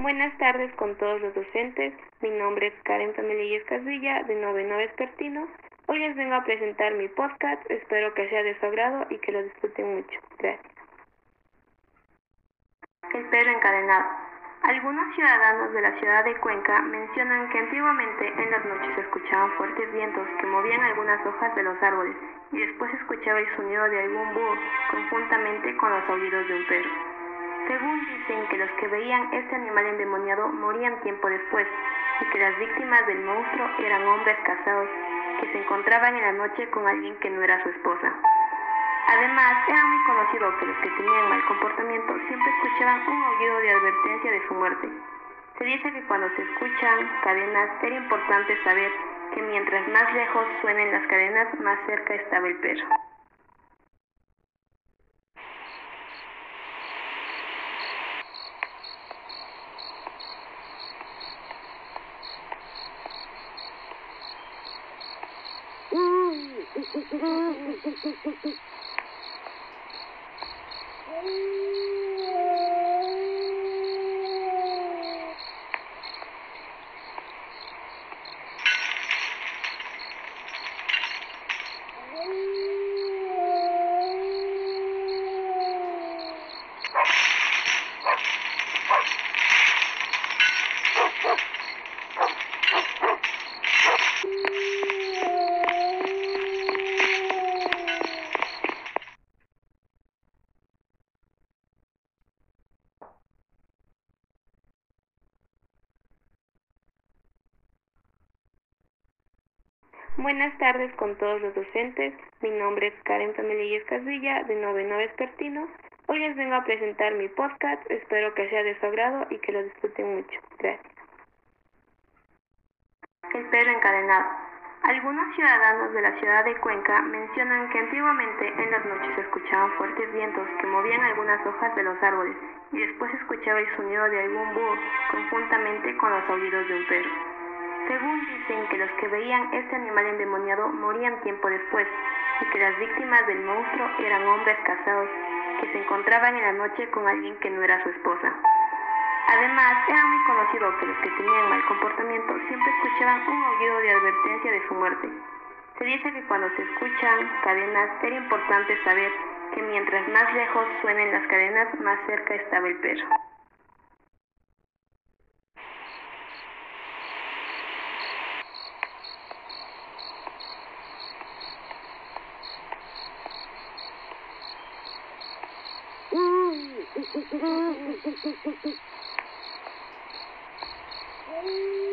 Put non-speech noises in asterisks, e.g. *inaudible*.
Buenas tardes con todos los docentes. Mi nombre es Karen Familia Casvilla, de Noveno Vespertino. Hoy les vengo a presentar mi podcast. Espero que sea de su agrado y que lo disfruten mucho. Gracias. El perro encadenado. Algunos ciudadanos de la ciudad de Cuenca mencionan que antiguamente en las noches escuchaban fuertes vientos que movían algunas hojas de los árboles y después escuchaba el sonido de algún búho conjuntamente con los aullidos de un perro. Según dicen que los que veían este animal endemoniado morían tiempo después y que las víctimas del monstruo eran hombres casados que se encontraban en la noche con alguien que no era su esposa. Además, era muy conocido que los que tenían mal comportamiento siempre escuchaban un aullido de advertencia de su muerte. Se dice que cuando se escuchan cadenas era importante saber que mientras más lejos suenen las cadenas, más cerca estaba el perro. Thank mm-hmm. *laughs* you. Buenas tardes con todos los docentes. Mi nombre es Karen Familia Casvilla, de Noveno Vespertino. Hoy les vengo a presentar mi podcast. Espero que sea de su agrado y que lo disfruten mucho. Gracias. El perro encadenado. Algunos ciudadanos de la ciudad de Cuenca mencionan que antiguamente en las noches escuchaban fuertes vientos que movían algunas hojas de los árboles y después escuchaba el sonido de algún búho conjuntamente con los aullidos de un perro. Según dicen que los que veían este animal endemoniado morían tiempo después y que las víctimas del monstruo eran hombres casados que se encontraban en la noche con alguien que no era su esposa. Además, era muy conocido que los que tenían mal comportamiento siempre escuchaban un aullido de advertencia de su muerte. Se dice que cuando se escuchan cadenas era importante saber que mientras más lejos suenen las cadenas, más cerca estaba el perro. Mm-hmm. *laughs* Thank you.